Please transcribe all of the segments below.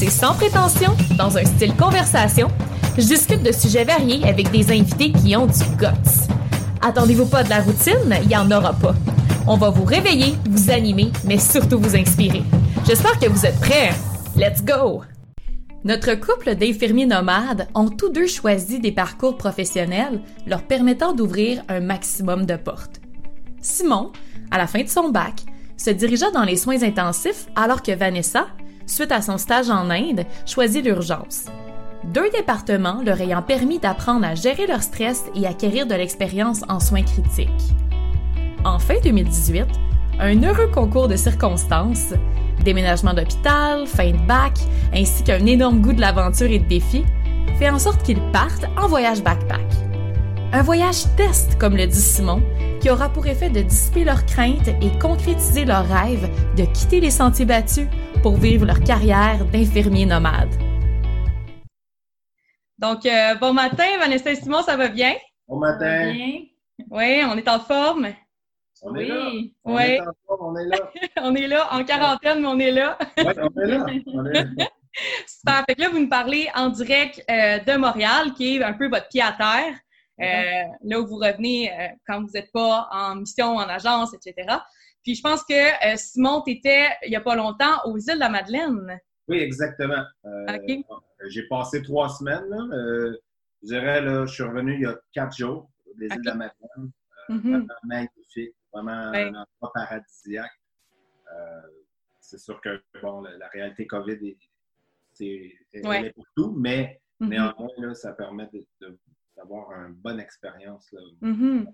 C'est sans prétention, dans un style conversation. Je discute de sujets variés avec des invités qui ont du guts. Attendez-vous pas de la routine, il y en aura pas. On va vous réveiller, vous animer, mais surtout vous inspirer. J'espère que vous êtes prêts. Let's go! Notre couple d'infirmiers nomades ont tous deux choisi des parcours professionnels leur permettant d'ouvrir un maximum de portes. Simon, à la fin de son bac, se dirigea dans les soins intensifs alors que Vanessa, suite à son stage en Inde, choisit l'urgence. Deux départements leur ayant permis d'apprendre à gérer leur stress et acquérir de l'expérience en soins critiques. En fin 2018, un heureux concours de circonstances, déménagement d'hôpital, fin de bac, ainsi qu'un énorme goût de l'aventure et de défi, fait en sorte qu'ils partent en voyage backpack. Un voyage test, comme le dit Simon, qui aura pour effet de dissiper leurs craintes et concrétiser leur rêve de quitter les sentiers battus pour vivre leur carrière d'infirmier nomade. Donc, euh, bon matin, Vanessa et Simon, ça va bien? Bon matin. Oui, on est en forme? On est là. On est est en forme, on est là. on est là, en quarantaine, mais on est là. Oui, on est là. On est là. Super. Fait que là, vous nous parlez en direct euh, de Montréal, qui est un peu votre pied à terre. Euh, là où vous revenez euh, quand vous n'êtes pas en mission, en agence, etc. Puis je pense que euh, Simon, tu étais il n'y a pas longtemps aux îles de la Madeleine. Oui, exactement. J'ai passé trois semaines. Là. Je dirais, là, je suis revenu il y a quatre jours des îles de la Madeleine. Mhm. Vraiment magnifique, vraiment Ouais. un endroit paradisiaque. C'est sûr que bon, la, la réalité COVID Ouais. est pour tout, mais Mhm. néanmoins, là, ça permet de- de- d'avoir une bonne expérience. Là. Mhm.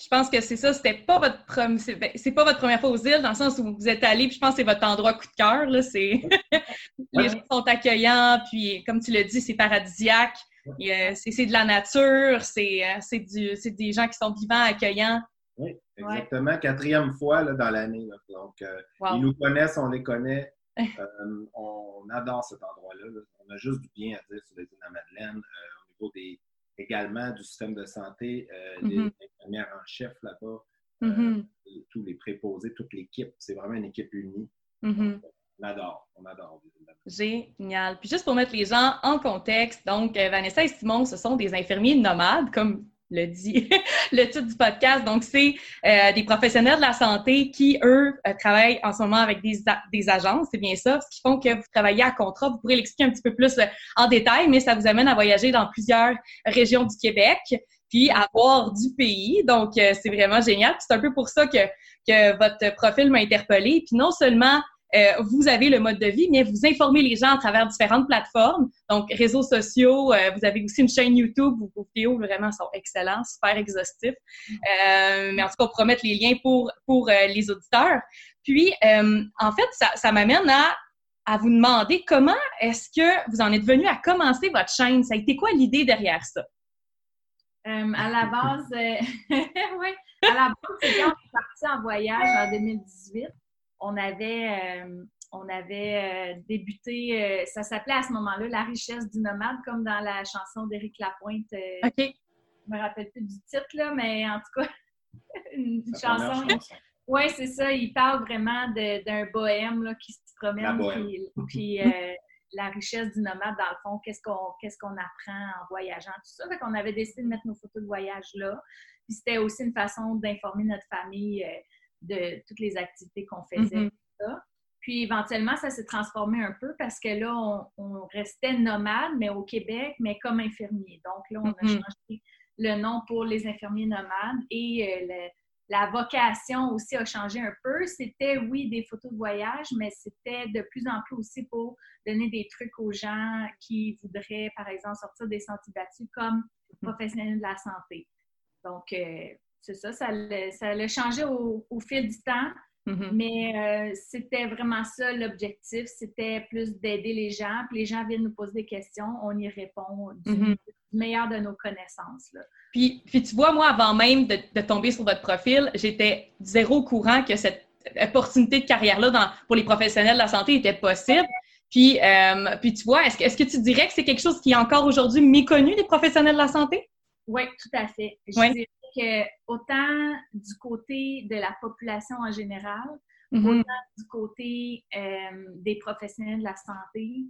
Je pense que c'est ça, c'était pas votre c'est ben, c'est pas votre première fois aux îles, dans le sens où vous êtes allé, puis je pense que c'est votre endroit coup de cœur. là, C'est les gens sont accueillants, puis comme tu l'as dit, c'est paradisiaque. Euh, c'est de la nature, c'est euh, c'est du- c'est des gens qui sont vivants, accueillants. Oui, exactement. Quatrième fois là, dans l'année. Donc, euh, Wow. ils nous connaissent, on les connaît. Euh, on adore cet endroit-là. là. On a juste du bien à dire sur les îles de la Madeleine. euh, au niveau des, également du système de santé, euh, les infirmières en chef là-bas, euh, Mhm. et tous les préposés, toute l'équipe. C'est vraiment une équipe unie. Mhm. On adore, on adore. Génial. Puis juste pour mettre les gens en contexte, donc euh, Vanessa et Simon, ce sont des infirmiers nomades, comme le dit le titre du podcast. Donc, c'est euh, des professionnels de la santé qui, eux, euh, travaillent en ce moment avec des, des agences, c'est bien ça, ce qui font que vous travaillez à contrat. Vous pourrez l'expliquer un petit peu plus euh, en détail, mais ça vous amène à voyager dans plusieurs régions du Québec, puis à voir du pays. Donc, euh, c'est vraiment génial. C'est un peu pour ça que, que votre profil m'a interpellée. Puis non seulement euh, vous avez le mode de vie, mais vous informez les gens à travers différentes plateformes, donc réseaux sociaux. euh, vous avez aussi une chaîne YouTube où vos vidéos vraiment sont excellents, super exhaustifs. Euh, mais en tout cas, on pourra mettre les liens pour pour les auditeurs. Puis, en fait, ça, m'amène à à vous demander comment est-ce que vous en êtes venu à commencer votre chaîne? Ça a été quoi l'idée derrière ça? À la base, euh, oui, à la base, c'est quand on est parti en voyage en 2018. On avait, euh, on avait euh, débuté, euh, ça s'appelait à ce moment-là La richesse du nomade, comme dans la chanson d'Éric Lapointe. euh, OK. Je me rappelle plus du titre, là, mais en tout cas, une, chanson. chanson. Oui, c'est ça. Il parle vraiment d'un bohème là, qui se La promène. bohème. Puis, puis, euh, la richesse du nomade, dans le fond, qu'est-ce qu'on qu'est-ce qu'on apprend en voyageant, tout ça. Fait qu'on avait décidé de mettre nos photos de voyage là. Puis c'était aussi une façon d'informer notre famille euh, de toutes les activités qu'on faisait. Mhm. ça. Puis éventuellement, ça s'est transformé un peu parce que là, on, on restait nomade, mais au Québec, mais comme infirmier. Donc là, on a Mhm. changé le nom pour les infirmiers nomades et euh, le- la vocation aussi a changé un peu. C'était, oui, des photos de voyage, mais c'était de plus en plus aussi pour donner des trucs aux gens qui voudraient, par exemple, sortir des sentiers battus comme professionnels de la santé. Donc, euh, c'est ça, ça l'a ça au, au fil du temps. Mm-hmm. Mais euh, c'était vraiment ça l'objectif, c'était plus d'aider les gens. Puis les gens viennent nous poser des questions, on y répond du, mm-hmm. meilleur de nos connaissances. Puis, puis tu vois, moi, avant même de, tomber sur votre profil, j'étais zéro au courant que cette opportunité de carrière-là pour les professionnels de la santé était possible. Puis, euh, puis tu vois, est-ce que, est que tu dirais que c'est quelque chose qui est encore aujourd'hui méconnu des professionnels de la santé? Oui, tout à fait. Je dirais que autant du côté de la population en général, mm-hmm. autant du côté euh, des professionnels de la santé,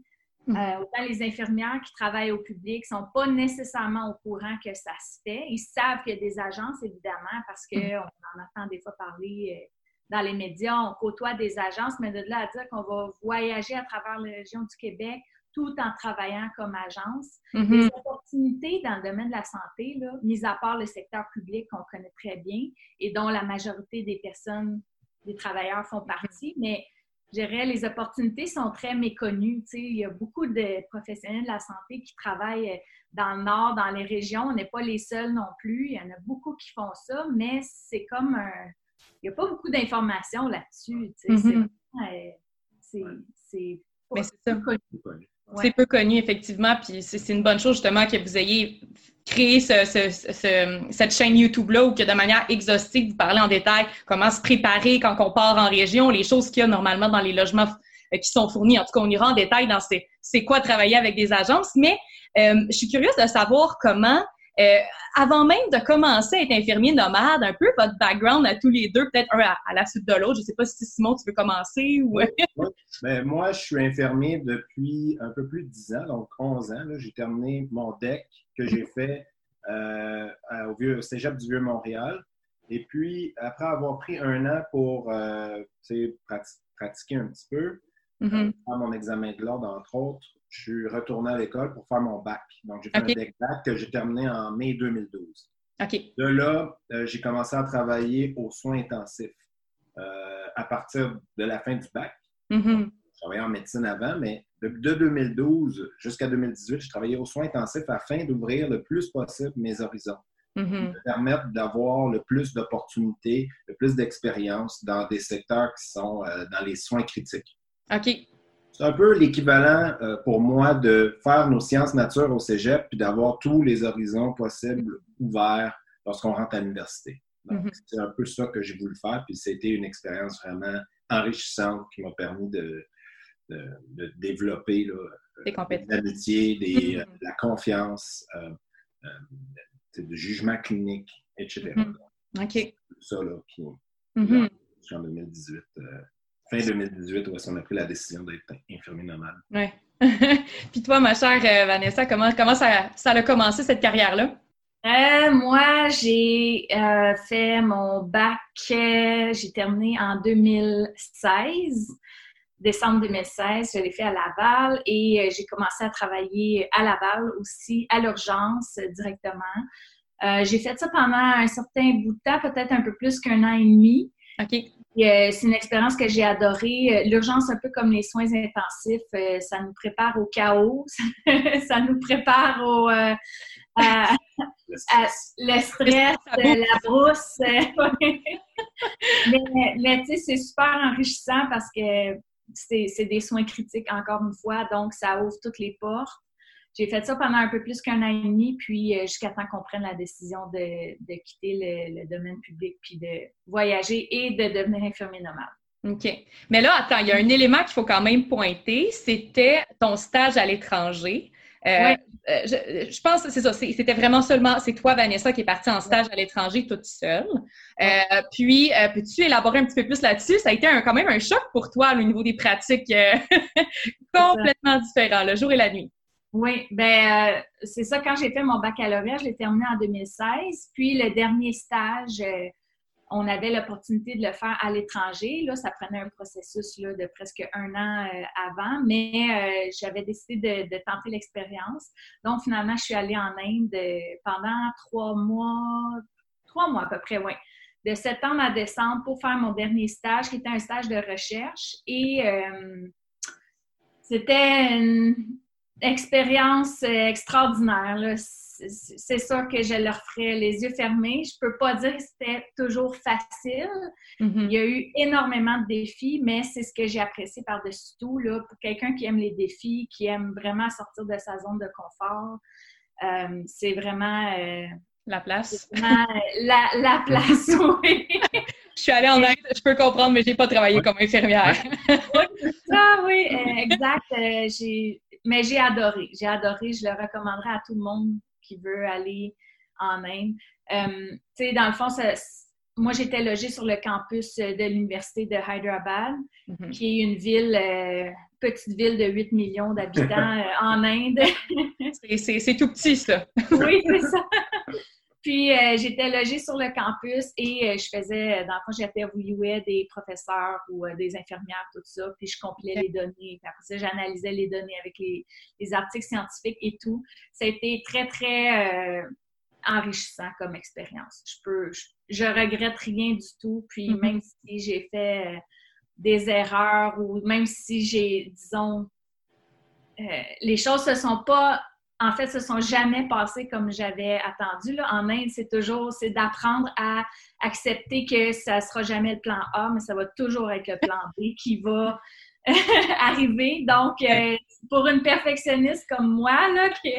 mm-hmm. euh, autant les infirmières qui travaillent au public ne sont pas nécessairement au courant que ça se fait. Ils savent qu'il y a des agences, évidemment, parce qu'on mm-hmm. en entend des fois parler dans les médias, on côtoie des agences, mais de là à dire qu'on va voyager à travers les régions du Québec tout en travaillant comme agence. Mm-hmm. Les opportunités dans le domaine de la santé, là, mis à part le secteur public qu'on connaît très bien et dont la majorité des personnes, des travailleurs font partie, mais je dirais, les opportunités sont très méconnues. il y a beaucoup de professionnels de la santé qui travaillent dans le nord, dans les régions. On n'est pas les seuls non plus. Il y en a beaucoup qui font ça, mais c'est comme un, il n'y a pas beaucoup d'informations là-dessus. Mm-hmm. C'est peu connu. C'est peu connu, effectivement, puis c'est une bonne chose justement que vous ayez créé cette chaîne YouTube-là où que de manière exhaustive, vous parlez en détail comment se préparer quand on part en région, les choses qu'il y a normalement dans les logements euh, qui sont fournis. En tout cas, on ira en détail dans c'est quoi travailler avec des agences, mais euh, je suis curieuse de savoir comment euh, avant même de commencer à être infirmier nomade, un peu votre background à tous les deux, peut-être un à, la suite de l'autre. Je ne sais pas si Simon, tu veux commencer ou. Ben, moi, je suis infirmier depuis un peu plus de 10 ans, donc 11 ans. J'ai terminé mon DEC que j'ai fait euh, au vieux Cégep du Vieux-Montréal. Et puis, après avoir pris un an pour euh, pratiquer un petit peu, mm-hmm. faire mon examen de l'ordre, entre autres, je suis retourné à l'école pour faire mon bac. Donc, j'ai fait un deck bac que j'ai terminé en mai 2012. De là, euh, j'ai commencé à travailler aux soins intensifs euh, à partir de la fin du bac. Mm-hmm. Je travaillais en médecine avant, mais de, 2012 jusqu'à 2018, je travaillais aux soins intensifs afin d'ouvrir le plus possible mes horizons. Mm-hmm. De permettre d'avoir le plus d'opportunités, le plus d'expérience dans des secteurs qui sont euh, dans les soins critiques. OK. C'est un peu l'équivalent euh, pour moi de faire nos sciences nature au cégep puis d'avoir tous les horizons possibles ouverts lorsqu'on rentre à l'université. Mhm. C'est un peu ça que j'ai voulu faire, puis c'était une expérience vraiment enrichissante qui m'a permis de, de, développer là, des compétences. l'amitié, mhm. euh, la confiance, euh, euh de jugement clinique, etc. Mhm. OK. Ça là, qui, en 2018 fin 2018 où on a pris la décision d'être infirmier nomade. Oui. Puis toi, ma chère euh, Vanessa, comment, comment ça, ça a commencé cette carrière-là? Euh, moi, j'ai euh, fait mon bac, j'ai terminé en 2016, décembre 2016, je l'ai fait à Laval et j'ai commencé à travailler à Laval aussi, à l'urgence directement. j'ai fait ça pendant un certain bout de temps, peut-être un peu plus qu'un an et demi. OK. Euh, c'est une expérience que j'ai adorée. Euh, l'urgence, un peu comme les soins intensifs, euh, ça nous prépare au chaos, ça nous prépare au le stress, la brousse. mais, mais tu sais, c'est super enrichissant parce que c'est des soins critiques, encore une fois, donc ça ouvre toutes les portes. J'ai fait ça pendant un peu plus qu'un an et demi, puis euh, jusqu'à temps qu'on prenne la décision de, quitter le, domaine public, puis de voyager et de devenir infirmier nomade. OK. Mais là, attends, il y a un élément qu'il faut quand même pointer, c'était ton stage à l'étranger. Euh, euh, je, pense que c'est ça, c'était vraiment seulement, c'est toi, Vanessa, qui est partie en stage à l'étranger toute seule. puis, peux-tu élaborer un petit peu plus là-dessus? Ça a été quand même un choc pour toi au niveau des pratiques complètement différents, le jour et la nuit. Oui, ben euh, c'est ça. Quand j'ai fait mon baccalauréat, je l'ai terminé en 2016. Puis le dernier stage, euh, on avait l'opportunité de le faire à l'étranger. Là, ça prenait un processus là, de presque un an euh, avant, mais j'avais décidé de, tenter l'expérience. Donc finalement, je suis allée en Inde pendant trois mois, trois mois à peu près, oui. De septembre à décembre pour faire mon dernier stage, qui était un stage de recherche. Et c'était une expérience euh, extraordinaire. c'est sûr que je leur ferais les yeux fermés. Je peux pas dire que c'était toujours facile. Mm-hmm. Il y a eu énormément de défis, mais c'est ce que j'ai apprécié par-dessus tout. Là, pour quelqu'un qui aime les défis, qui aime vraiment sortir de sa zone de confort, euh, c'est vraiment... Euh, la place. la, la, place, oui. je suis allée en Inde, je peux comprendre, mais je n'ai pas travaillé comme infirmière. oui, ça, oui, exact. Mais j'ai adoré. J'ai adoré. Je le recommanderais à tout le monde qui veut aller en Inde. Euh, tu sais, dans le fond, moi, j'étais logée sur le campus de l'Université de Hyderabad, mm-hmm. qui est une ville, euh, petite ville de 8 millions d'habitants euh, en Inde. c'est tout petit, ça. oui, c'est ça. Puis j'étais logée sur le campus et je faisais, dans le fond, j'interviewais des professeurs ou des infirmières, tout ça, puis je compilais les données. Puis après ça, j'analysais les données avec les, articles scientifiques et tout. Ça a été très, très enrichissant comme expérience. Je peux, je, regrette rien du tout. Puis mm-hmm. même si j'ai fait des erreurs ou même si j'ai, disons, les choses se sont pas en fait, se sont jamais passées comme j'avais attendu. Là. En Inde, c'est toujours, c'est d'apprendre à accepter que ça sera jamais le plan A, mais ça va toujours être le plan B qui va arriver. Donc, euh, pour une perfectionniste comme moi, là, qui,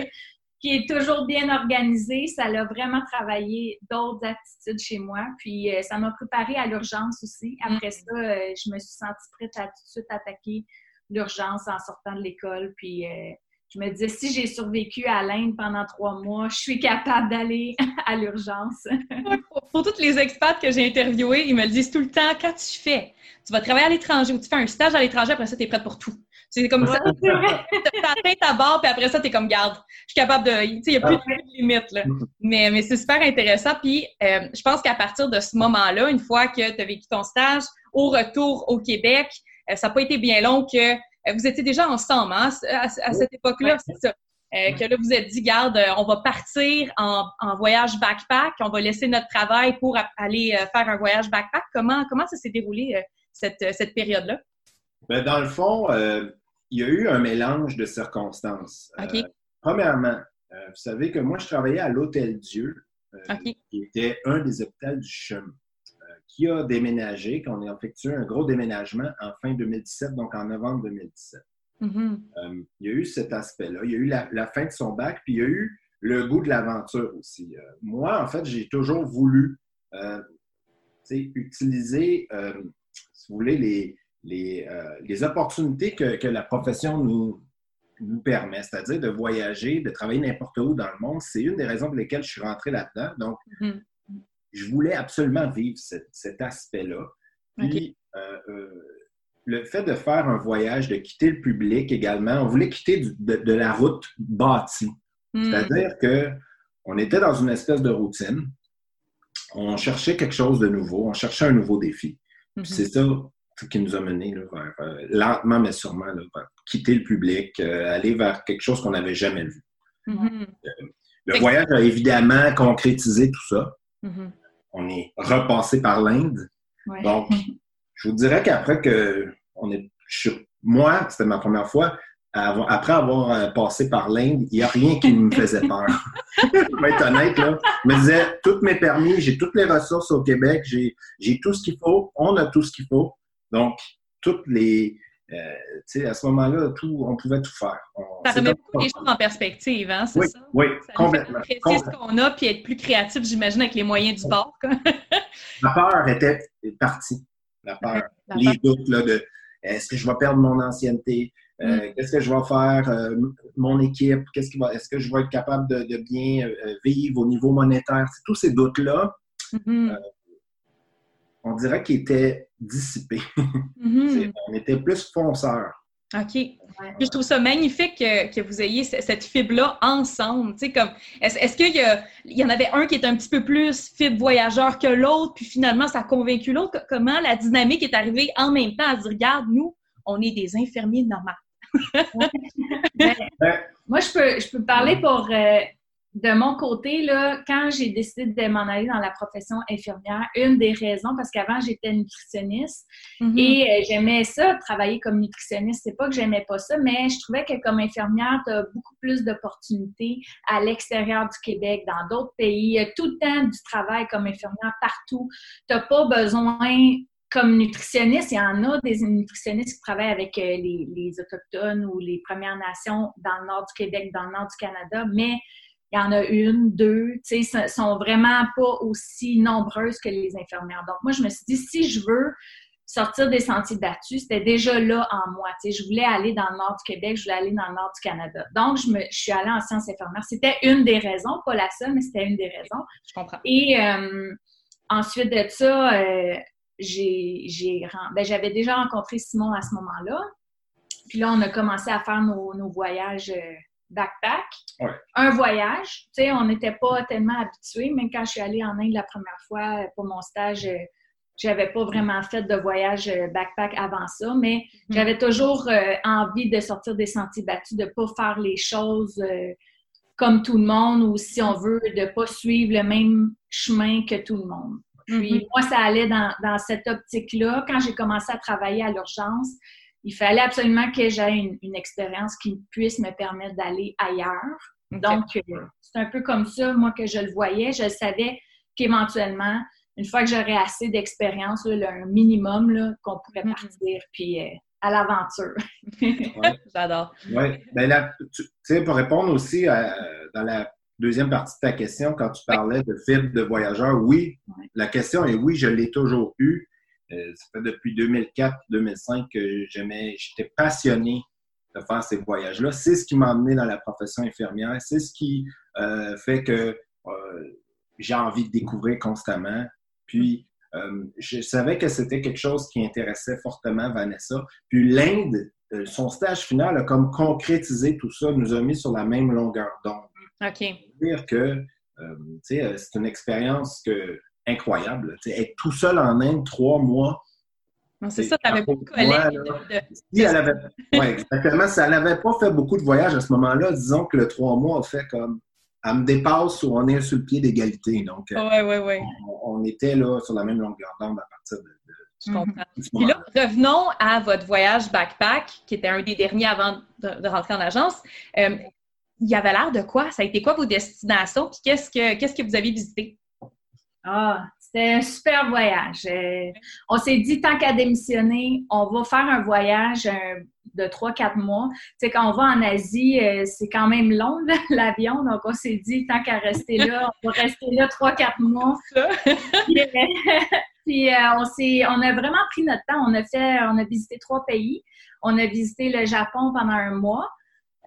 qui est toujours bien organisée, ça l'a vraiment travaillé d'autres attitudes chez moi. Puis, euh, ça m'a préparé à l'urgence aussi. Après mm. ça, euh, je me suis sentie prête à tout de suite attaquer l'urgence en sortant de l'école. Puis, je me disais, si j'ai survécu à l'Inde pendant trois mois, je suis capable d'aller à l'urgence. pour, tous les expats que j'ai interviewés, ils me le disent tout le temps, quand tu fais, tu vas travailler à l'étranger ou tu fais un stage à l'étranger, après ça, tu es prête pour tout. C'est comme ça. Tu atteint ta barre, puis après ça, tu es comme garde. Je suis capable de. Tu sais, il n'y a plus de limites. Là. Mais, mais c'est super intéressant. Puis, euh, je pense qu'à partir de ce moment-là, une fois que tu as vécu ton stage, au retour au Québec, euh, ça n'a pas été bien long que vous étiez déjà ensemble hein, à, cette époque-là, c'est ça. Euh, que là, vous êtes dit, garde, euh, on va partir en, voyage backpack, on va laisser notre travail pour aller faire un voyage backpack. Comment, comment ça s'est déroulé, cette, cette période-là? Ben, dans le fond, il y a eu un mélange de circonstances. premièrement, vous savez que moi, je travaillais à l'Hôtel Dieu, qui était un des hôpitaux du chemin qui a déménagé, qu'on a effectué un gros déménagement en fin 2017, donc en novembre 2017. Mm-hmm. Euh, il y a eu cet aspect-là. Il y a eu la, fin de son bac, puis il y a eu le goût de l'aventure aussi. Euh, moi, en fait, j'ai toujours voulu euh, utiliser, si vous voulez, les, les, opportunités que, la profession nous, nous permet, c'est-à-dire de voyager, de travailler n'importe où dans le monde. C'est une des raisons pour lesquelles je suis rentré là-dedans. Donc, mm-hmm je voulais absolument vivre cet aspect-là. Puis, euh, euh, le fait de faire un voyage, de quitter le public également, on voulait quitter de, la route bâtie. Hmm. C'est-à-dire que on était dans une espèce de routine. On cherchait quelque chose de nouveau, on cherchait un nouveau défi. Hmm. C'est ça qui nous a menés vers, euh, lentement mais sûrement, quitter le public, aller vers quelque chose qu'on n'avait jamais vu. Hmm. le voyage a évidemment concrétisé tout ça. Mm-hmm. On est repassé par l'Inde. Donc, je vous dirais qu'après que on est, moi, c'était ma première fois, après avoir euh, passé par l'Inde, il n'y a rien qui me faisait peur. je vais être honnête, là. Je me disais, tous mes permis, j'ai toutes les ressources au Québec, j'ai tout ce qu'il faut, on a tout ce qu'il faut. Donc, toutes les, euh, à ce moment-là, tout, on pouvait tout faire. ça remet beaucoup les choses en perspective, hein, c'est oui, ça? Oui, complètement. ce qu'on a, puis être plus créatif, j'imagine, avec les moyens du bord. La peur était partie. La peur. les doutes là, de est-ce que je vais perdre mon ancienneté? Euh, mm. Qu'est-ce que je vais faire? Euh, mon équipe? Qu'est-ce qui va, est-ce que je vais être capable de, bien vivre au niveau monétaire? Tous ces doutes-là, mm-hmm on dirait qu'il était dissipé. Mhm. on était plus fonceur. OK. je trouve ça magnifique que, vous ayez cette fibre-là ensemble. comme, est-ce, qu'il y, il y en avait un qui était un petit peu plus fibre voyageur que l'autre, puis finalement, ça a convaincu l'autre? Comment la dynamique est arrivée en même temps à dire, regarde, nous, on est des infirmiers normaux. Ben, moi, je peux, je peux parler pour, euh, de mon côté, là, quand j'ai décidé de m'en aller dans la profession infirmière, une des raisons, parce qu'avant, j'étais nutritionniste mm-hmm. et euh, j'aimais ça, travailler comme nutritionniste. C'est pas que j'aimais pas ça, mais je trouvais que comme infirmière, tu as beaucoup plus d'opportunités à l'extérieur du Québec, dans d'autres pays. Il y a tout le temps du travail comme infirmière partout. Tu n'as pas besoin comme nutritionniste, il y en a des nutritionnistes qui travaillent avec euh, les, les, Autochtones ou les Premières Nations dans le nord du Québec, dans le nord du Canada, mais il y en a une, deux, tu sais, sont vraiment pas aussi nombreuses que les infirmières. Donc, moi, je me suis dit, si je veux sortir des sentiers battus, c'était déjà là en moi. Tu sais, je voulais aller dans le nord du Québec, je voulais aller dans le nord du Canada. Donc, je, me, je suis allée en sciences infirmières. C'était une des raisons, pas la seule, mais c'était une des raisons. Je comprends. Et euh, ensuite de ça, euh, j'ai, ben, j'avais déjà rencontré Simon à ce moment-là. Puis là, on a commencé à faire nos, nos voyages. Euh, backpack, un voyage. Tu sais, on n'était pas tellement habitués. Même quand je suis allée en Inde la première fois pour mon stage, euh, j'avais pas vraiment fait de voyage euh, backpack avant ça, mais mm-hmm. j'avais toujours euh, envie de sortir des sentiers battus, de pas faire les choses comme tout le monde ou si on veut, de pas suivre le même chemin que tout le monde. Puis mm-hmm. moi, ça allait dans, dans cette optique-là. Quand j'ai commencé à travailler à l'urgence, il fallait absolument que j'aie une, expérience qui puisse me permettre d'aller ailleurs. Donc, euh, c'est un peu comme ça, moi, que je le voyais. Je savais qu'éventuellement, une fois que j'aurais assez d'expérience, un minimum, qu'on pourrait mm-hmm. partir, puis euh, à l'aventure. J'adore. Oui. Ben tu sais, pour répondre aussi dans la deuxième partie de ta question, quand tu parlais de fibre de voyageur, oui, la question est oui, je l'ai toujours eu. Euh, ça fait depuis 2004-2005 que j'étais passionné de faire ces voyages-là. C'est ce qui m'a amené dans la profession infirmière. C'est ce qui euh, fait que euh, j'ai envie de découvrir constamment. Puis, je savais que c'était quelque chose qui intéressait fortement Vanessa. Puis l'Inde, son stage final a comme concrétisé tout ça, nous a mis sur la même longueur d'onde. OK. dire que c'est une expérience que incroyable. être tout seul en Inde trois mois. C'est ça, tu n'avais pas de collègues. Si elle avait, exactement. Si elle n'avait pas fait beaucoup de voyages à ce moment-là, disons que le trois mois a fait comme. Elle me dépasse ou on est sur le pied d'égalité. Donc, ouais, ouais, ouais. On, était là sur la même longueur d'onde à partir de. Je comprends. Puis là, revenons à votre voyage backpack, qui était un des derniers avant de, rentrer en agence. Euh, il y avait l'air de quoi? Ça a été quoi vos destinations? Puis qu'est-ce que, qu'est-ce que vous avez visité? Ah, c'était un super voyage. Euh, on s'est dit, tant qu'à démissionner, on va faire un voyage de 3-4 mois. Tu sais, quand on va en Asie, euh, c'est quand même long, l'avion. Donc, on s'est dit, tant qu'à rester là, on va rester là 3-4 mois. puis, euh, on, s'est, on a vraiment pris notre temps. On a fait, on a visité trois pays. On a visité le Japon pendant un mois.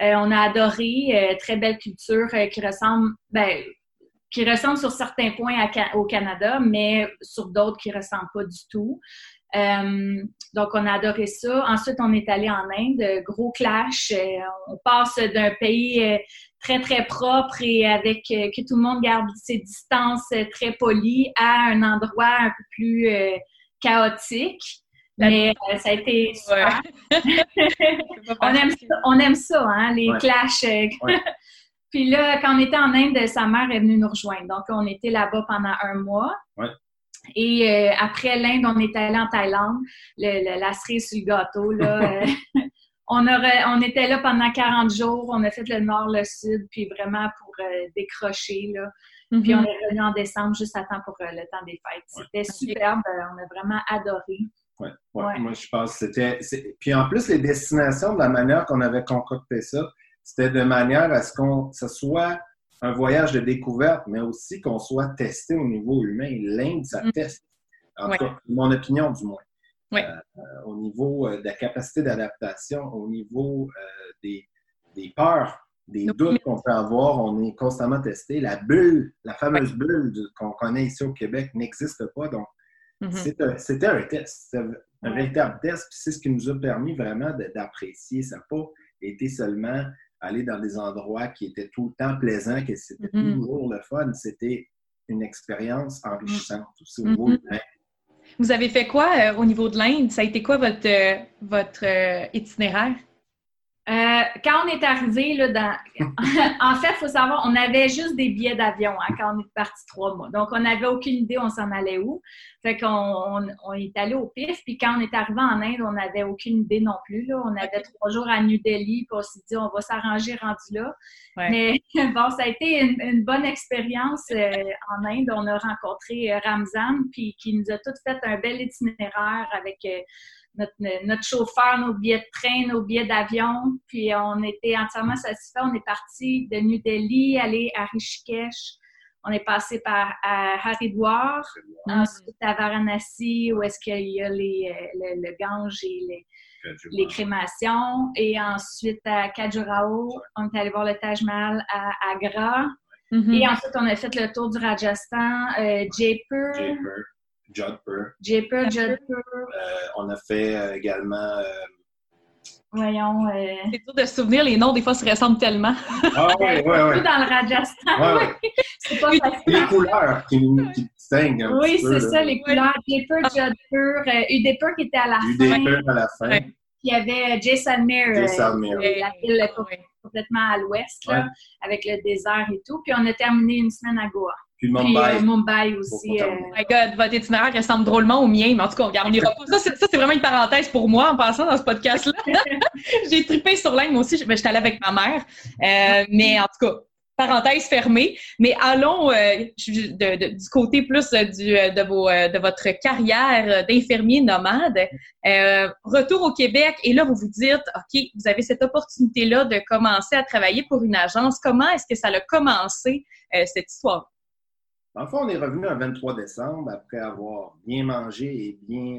on a adoré, très belle culture qui ressemble, ben, qui ressemble sur certains points au Canada, mais sur d'autres qui ne ressemblent pas du tout. Euh, donc, on a adoré ça. Ensuite, on est allé en Inde, gros clash. Euh, on passe d'un pays euh, très, très propre et avec que tout le monde garde ses distances très polies à un endroit un peu plus chaotique. Mais ça a été super. on, aime ça, on aime ça, hein, les clashs. Puis là, quand on était en Inde, sa mère est venue nous rejoindre. Donc, on était là-bas pendant un mois. Et euh, après l'Inde, on est allé en Thaïlande. la cerise sur le gâteau, là. Euh, on, aurait, on était là pendant 40 jours. On a fait le nord, le sud, puis vraiment pour euh, décrocher, là. Puis on mm-hmm. est revenu en décembre juste à temps pour le temps des fêtes. C'était superbe. On a vraiment adoré. Oui, ouais. moi je pense que c'était. Puis en plus, les destinations, de la manière qu'on avait concocté ça, c'était de manière à ce qu'on ce soit un voyage de découverte, mais aussi qu'on soit testé au niveau humain. L'Inde, ça mm. teste. En tout cas, mon opinion du moins. Euh, euh, au niveau euh, de la capacité d'adaptation, au niveau des, des, peurs, des doutes qu'on peut avoir, on est constamment testé. La bulle, la fameuse bulle qu'on connaît ici au Québec n'existe pas. Donc, mm-hmm. c'était un test. C'était un véritable test. C'est ce qui nous a permis vraiment d'apprécier. Ça n'a pas été seulement aller dans des endroits qui étaient tout le temps plaisants, que c'était mm-hmm. toujours le fun. C'était une expérience enrichissante aussi au niveau mm-hmm. Vous avez fait quoi euh, au niveau de l'Inde? Ça a été quoi votre, euh, votre euh, itinéraire? Euh, quand on est arrivé, là, dans... en fait, il faut savoir, on avait juste des billets d'avion hein, quand on est parti trois mois. Donc, on n'avait aucune idée on s'en allait où. Fait qu'on on, est allé au pif. Puis quand on est arrivé en Inde, on n'avait aucune idée non plus. Là. On avait trois jours à New Delhi, puis on s'est dit, on va s'arranger rendu là. Mais bon, ça a été une, bonne expérience euh, en Inde. On a rencontré euh, Ramzan, puis qui nous a tout fait un bel itinéraire avec notre, chauffeur, nos billets de train, nos billets d'avion. Puis on était entièrement satisfaits. On est parti de New Delhi, aller à Rishikesh. On est passé par Haridwar, ensuite à Varanasi, où est-ce qu'il y a les, le, le, Gange et les, crémations. Et ensuite à Khajuraho, on est allé voir le Taj Mahal à Agra. Mm-hmm. Et ensuite, on a fait le tour du Rajasthan, euh, Jaipur. Jodhpur. Jaipur, Jodhpur. Euh, on a fait euh, également. Euh, Voyons. C'est dur de se souvenir, les noms, des fois, se ressemblent tellement. Ah oui, oui, oui. dans le Rajasthan. Ouais, c'est pas facile. Les couleurs qui, qui distinguent un Oui, c'est ça, les couleurs. Jaipur, Jodhpur, Udaipur qui était à la fin. Udaipur à la fin. Puis il y avait Jaisalmer, Jaisalmer. la ville complètement à l'ouest, avec le désert et tout. Puis on a terminé une semaine à Goa. Puis Mumbai. Puis, Mumbai aussi. Euh... Oh my God, votre itinéraire ressemble drôlement au mien, mais en tout cas, on n'ira pas. Ça, c'est vraiment une parenthèse pour moi en passant dans ce podcast-là. J'ai trippé sur l'Inde, moi aussi. Je, ben, j'étais allée avec ma mère. Euh, mais en tout cas, parenthèse fermée. Mais allons euh, de, de, du côté plus euh, du, euh, de, vos, de votre carrière d'infirmier nomade. retour au Québec, et là, vous vous dites, OK, vous avez cette opportunité-là de commencer à travailler pour une agence. Comment est-ce que ça a commencé, cette histoire? Dans le fond, on est revenu le 23 décembre après avoir bien mangé et bien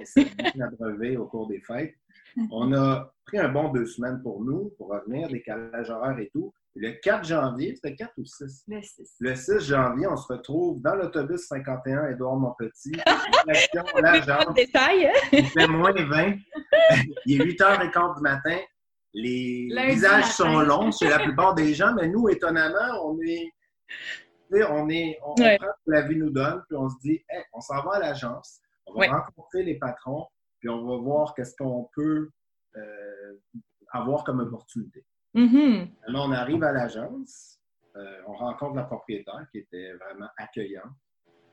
abreuvé au cours des fêtes. On a pris un bon deux semaines pour nous, pour revenir, décalage horaire et tout. Le 4 janvier, c'était 4 ou 6? Le 6. Le 6 janvier, on se retrouve dans l'autobus 51 Édouard Montpetit. l'agence. détail. Il fait moins 20. Il est 8h15 du matin. Les visages sont longs chez la plupart des gens, mais nous, étonnamment, on est on est, on, prend ce que la vie nous donne, puis on se dit, on s'en va à l'agence, on va rencontrer les patrons, puis on va voir qu'est-ce qu'on peut euh, avoir comme opportunité. Mm-hmm. Alors, on arrive à l'agence, euh, on rencontre la propriétaire qui était vraiment accueillante,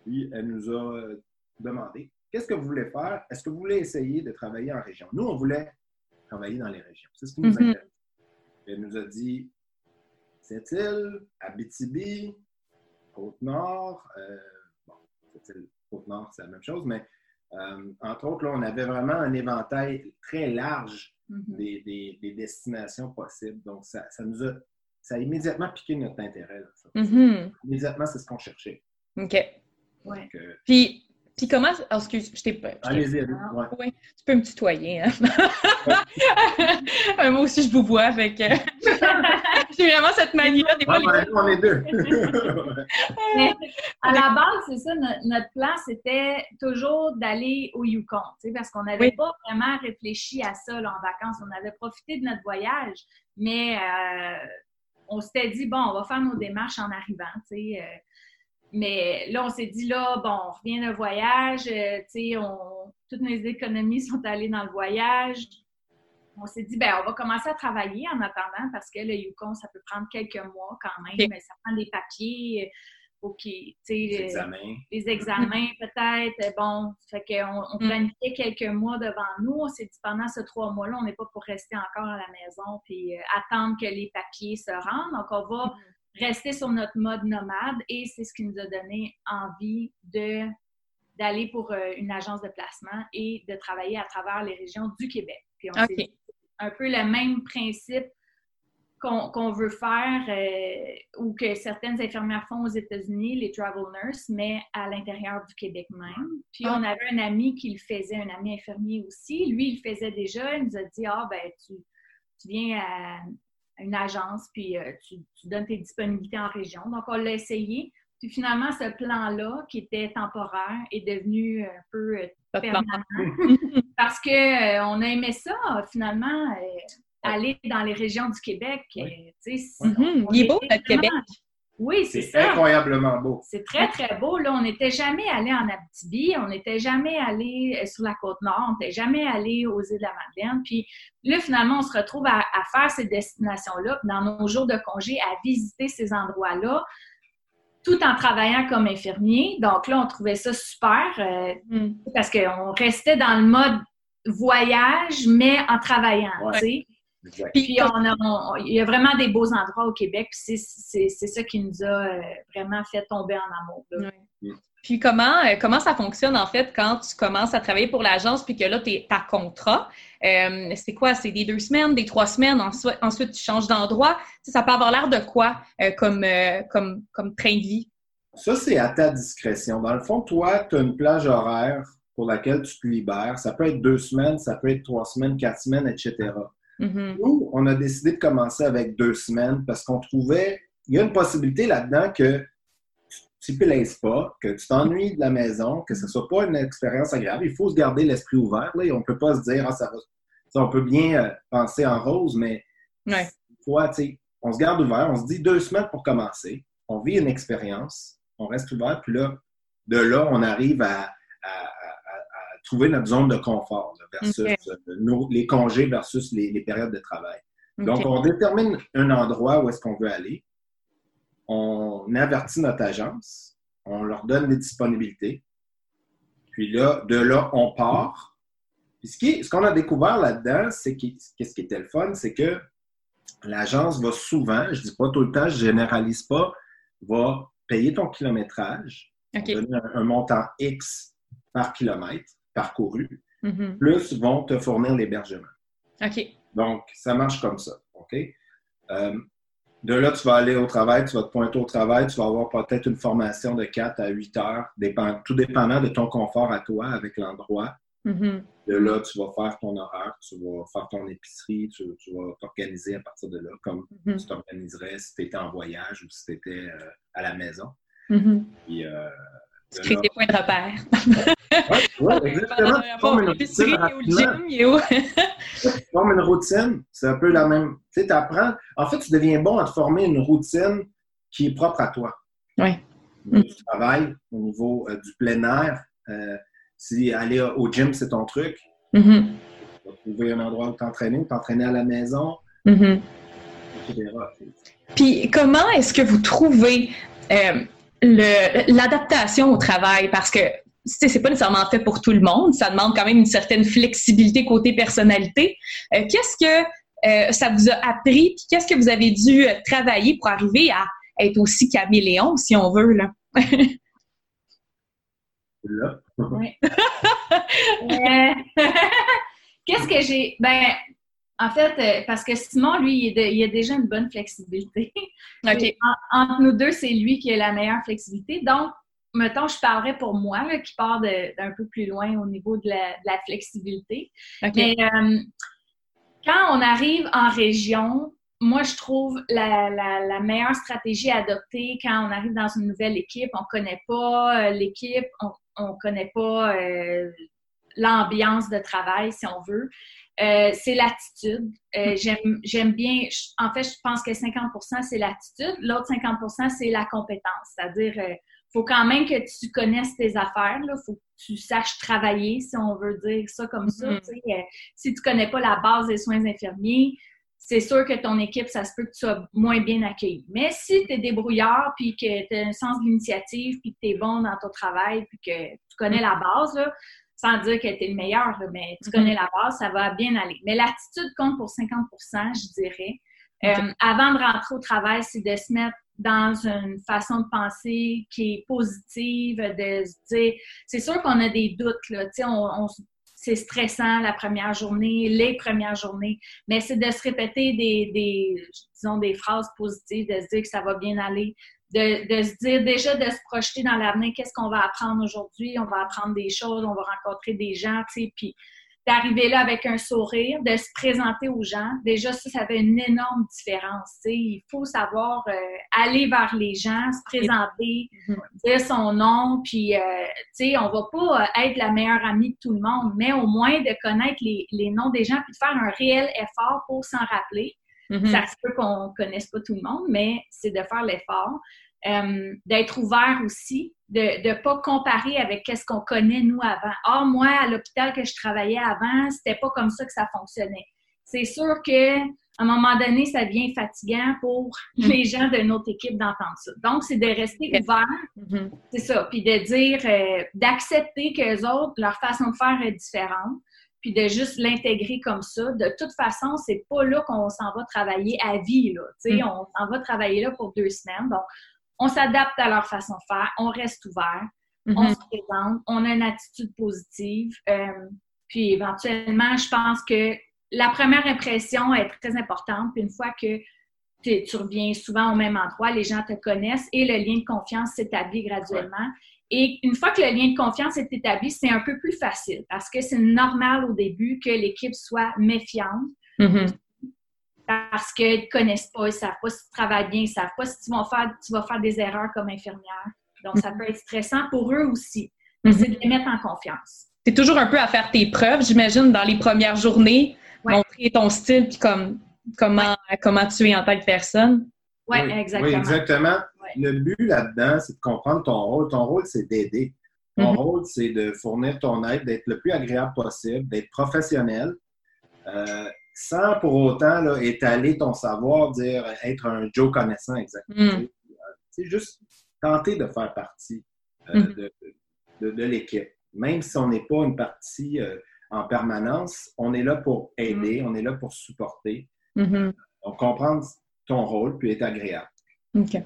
puis elle nous a euh, demandé, qu'est-ce que vous voulez faire? Est-ce que vous voulez essayer de travailler en région? Nous, on voulait travailler dans les régions. C'est ce qui nous mm-hmm. intéresse. Elle nous a dit, cette île, Abitibi, Côte-Nord. Euh, bon, Côte-Nord, c'est la même chose, mais euh, entre autres, là, on avait vraiment un éventail très large mm-hmm. des, destinations possibles. Donc, ça, nous a, ça a immédiatement piqué notre intérêt. Mm-hmm. Immédiatement, c'est ce qu'on cherchait. OK. Ouais. Puis, puis comment. Oh, excuse, je t'ai. Allez-y, allez ah, ouais. Tu peux me tutoyer. Hein? Moi aussi, je vous vois. avec. J'ai vraiment cette manie-là. Des fois, on est deux. à la base, c'est ça, notre, plan, c'était toujours d'aller au Yukon, parce qu'on n'avait pas vraiment réfléchi à ça en vacances. On avait profité de notre voyage, mais euh, on s'était dit, bon, on va faire nos démarches en arrivant. sais. Euh, mais là, on s'est dit, là, bon, on revient d'un voyage, euh, tu sais, toutes nos économies sont allées dans le voyage. On s'est dit, ben, on va commencer à travailler en attendant parce que le Yukon, ça peut prendre quelques mois quand même, mais ça prend des papiers. OK, euh, tu sais, les examens, les examens peut-être. Bon, fait qu'on on mm. planifiait quelques mois devant nous. On s'est dit, pendant ces trois mois-là, on n'est pas pour rester encore à la maison puis euh, attendre que les papiers se rendent. Donc, on va mm rester sur notre mode nomade et c'est ce qui nous a donné envie de d'aller pour euh, une agence de placement et de travailler à travers les régions du Québec. Puis on un peu le même principe qu'on veut faire euh, ou que certaines infirmières font aux États-Unis, les travel nurses, mais à l'intérieur du Québec même. Puis on avait un ami qui le faisait, un ami infirmier aussi. Lui, il le faisait déjà. Il nous a dit Ah, ben, tu, tu viens à, une agence, puis euh, tu, donnes tes disponibilités en région. Donc, on l'a essayé. Puis finalement, ce plan-là, qui était temporaire, est devenu un peu euh, permanent. parce qu'on euh, on a aimé ça, finalement, aller dans les régions du Québec. Mm-hmm. Il est beau, notre Québec. Oui, c'est ça. C'est incroyablement beau. C'est très, très beau. Là, on n'était jamais allé en Abitibi, on n'était jamais allé euh, sur la côte nord, on n'était jamais allé aux îles de la Madeleine. Puis là, finalement, on se retrouve à, faire ces destinations-là, dans nos jours de congé, à visiter ces endroits-là, tout en travaillant comme infirmier. Donc là, on trouvait ça super euh, mm. parce qu'on restait dans le mode voyage, mais en travaillant. Puis il y a vraiment des beaux endroits au Québec, c'est ça qui nous a euh, vraiment fait tomber en amour. Puis comment, euh, comment ça fonctionne en fait quand tu commences à travailler pour l'agence puis que là, tu es à contrat? Euh, c'est quoi? C'est des deux semaines, des trois semaines, ensuite, ensuite tu changes d'endroit? Ça peut avoir l'air de quoi comme, comme, comme train de vie? Ça, c'est à ta discrétion. Dans le fond, toi, tu as une plage horaire pour laquelle tu te libères. Ça peut être deux semaines, ça peut être trois semaines, quatre semaines, etc. Mm-hmm. Nous, on a décidé de commencer avec deux semaines parce qu'on trouvait, il y a une possibilité là-dedans que tu ne plaises pas, que tu t'ennuies de la maison, que ce ne soit pas une expérience agréable. Il faut se garder l'esprit ouvert. Là, on ne peut pas se dire, ah, ça va. on peut bien euh, penser en rose, mais ouais. on se garde ouvert. On se dit deux semaines pour commencer. On vit une expérience. On reste ouvert. Puis là, de là, on arrive à trouver notre zone de confort versus euh, les congés versus les, périodes de travail. Donc, on détermine un endroit où est-ce qu'on veut aller. On avertit notre agence. On leur donne des disponibilités. Puis là, de là, on part. Puis ce qu'on a découvert là-dedans, c'est qu'est-ce qui était le fun, c'est que l'agence va souvent, je ne dis pas tout le temps, je ne généralise pas, va payer ton kilométrage, donner un, montant X par kilomètre parcouru, mm-hmm. plus vont te fournir l'hébergement. OK. Donc, ça marche comme ça. OK? Euh, de là, tu vas aller au travail, tu vas te pointer au travail, tu vas avoir peut-être une formation de 4 à 8 heures, tout dépendant de ton confort à toi avec l'endroit. Mm-hmm. De là, tu vas faire ton horaire, tu vas faire ton épicerie, tu, vas t'organiser à partir de là, comme mm-hmm. tu t'organiserais si tu étais en voyage ou si tu étais euh, à la maison. Puis, euh, tu crées des points de repère. oui, exactement. Tu formes une routine. une routine, c'est un peu la même. Tu sais, apprends. En fait, tu deviens bon à te former une routine qui est propre à toi. Oui. Du travail, au niveau euh, du plein air. Euh, si aller au gym, c'est ton truc, mm-hmm. tu vas trouver un endroit où t'entraîner, t'entraîner à la maison, mm-hmm. Puis, comment est-ce que vous trouvez euh, l'adaptation au travail parce que c'est pas nécessairement fait pour tout le monde. Ça demande quand même une certaine flexibilité côté personnalité. Euh, qu'est-ce que euh, ça vous a appris? Puis qu'est-ce que vous avez dû euh, travailler pour arriver à être aussi caméléon, si on veut, là? là. qu'est-ce que j'ai. Ben, en fait, euh, parce que Simon, lui, il, a déjà une bonne flexibilité. entre nous deux, c'est lui qui a la meilleure flexibilité. Donc, mettons, je parlerais pour moi, qui part d'un peu plus loin au niveau de la, flexibilité. Mais euh, quand on arrive en région, moi, je trouve la, meilleure stratégie à adopter quand on arrive dans une nouvelle équipe, on ne connaît pas euh, l'équipe, on ne connaît pas l'ambiance de travail, si on veut. Euh, c'est l'attitude. Euh, mm. j'aime bien, en fait, je pense que 50 c'est l'attitude. L'autre 50% c'est la compétence. C'est-à-dire, il euh, faut quand même que tu connaisses tes affaires. Il faut que tu saches travailler, si on veut dire ça comme ça. Mm-hmm. si tu connais pas la base des soins infirmiers, c'est sûr que ton équipe, ça se peut que tu sois moins bien accueilli. Mais si tu es débrouillard, puis que tu as un sens d'initiative, puis que tu es bon dans ton travail, puis que tu connais la base, là, sans dire qu'elle était le meilleur, mais tu connais la base, ça va bien aller. Mais l'attitude compte pour 50% je dirais. Euh, avant de rentrer au travail, c'est de se mettre dans une façon de penser qui est positive, de se dire, c'est sûr qu'on a des doutes, là, on, c'est stressant la première journée, les premières journées, mais c'est de se répéter des, des, disons, des phrases positives, de se dire que ça va bien aller, de, se dire déjà de se projeter dans l'avenir, qu'est-ce qu'on va apprendre aujourd'hui, on va apprendre des choses, on va rencontrer des gens, tu sais, puis d'arriver là avec un sourire, de se présenter aux gens, déjà ça, ça fait une énorme différence, tu sais, il faut savoir euh, aller vers les gens, se présenter, mm-hmm. dire son nom, puis, euh, tu sais, on va pas euh, être la meilleure amie de tout le monde, mais au moins de connaître les, les noms des gens, puis de faire un réel effort pour s'en rappeler. Mm-hmm. Ça se peut qu'on connaisse pas tout le monde, mais c'est de faire l'effort. euh, d'être ouvert aussi, de ne pas comparer avec qu'est-ce qu'on connaît nous avant. Ah, moi, à l'hôpital que je travaillais avant, c'était pas comme ça que ça fonctionnait. C'est sûr que à un moment donné, ça devient fatigant pour mm. les gens de notre équipe d'entendre ça. Donc, c'est de rester ouvert, mm-hmm. c'est ça, puis de dire, euh, d'accepter que les autres, leur façon de faire est différente, puis de juste l'intégrer comme ça. De toute façon, c'est pas là qu'on s'en va travailler à vie, là. Tu sais, mm. on s'en va travailler là pour deux semaines. Donc, on s'adapte à leur façon de faire, on reste ouvert, on mm-hmm. se présente, on a une attitude positive. Euh, puis éventuellement, je pense que la première impression est très importante. Puis une fois que tu reviens souvent au même endroit, les gens te connaissent et le lien de confiance s'établit graduellement. Et une fois que le lien de confiance est établi, c'est un peu plus facile parce que c'est normal au début que l'équipe soit méfiante. Mm-hmm. Parce qu'ils ne connaissent pas, ils ne savent pas si tu travailles bien, ils ne savent pas si tu vas, faire, tu vas faire des erreurs comme infirmière. Donc, ça peut être stressant pour eux aussi. Mais c'est de les mettre en confiance. C'est toujours un peu à faire tes preuves, j'imagine, dans les premières journées montrer ton style puis comme, comment, comment tu es en tant que personne. oui, exactement. Oui, exactement. Le but là-dedans, c'est de comprendre ton rôle. Ton rôle, c'est d'aider. Ton mm-hmm. rôle, c'est de fournir ton aide, d'être le plus agréable possible, d'être professionnel, euh, sans pour autant là, étaler ton savoir, dire être un Joe connaissant exactement. Mm. C'est juste tenter de faire partie euh, mm-hmm. de, de, l'équipe. Même si on n'est pas une partie euh, en permanence. On est là pour aider, on est là pour supporter. Donc, comprendre ton rôle puis être agréable. OK.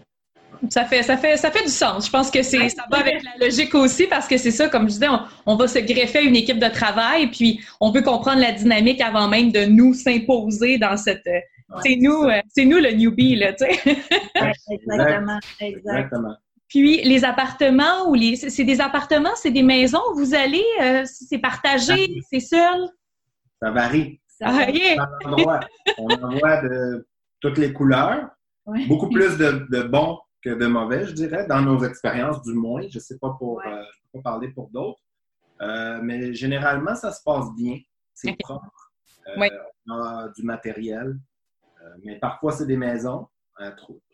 Ça fait, ça, fait, ça fait du sens. Je pense que c'est, ça va avec la logique aussi parce que c'est ça, comme je disais, on, va se greffer à une équipe de travail puis on peut comprendre la dynamique avant même de nous s'imposer dans cette. c'est nous, euh, c'est nous le newbie, là, tu sais. Exactement. Exactement. Puis les appartements ou les c'est des appartements, c'est des maisons, vous allez, euh, c'est partagé, c'est seul? Ça varie. Ça varie. On en voit de toutes les couleurs, beaucoup plus de, bons que de mauvais, je dirais, dans nos expériences du moins. Je ne sais pas pour euh, pas parler pour d'autres. Euh, mais généralement, ça se passe bien. C'est propre. On a du matériel. mais parfois, c'est des maisons,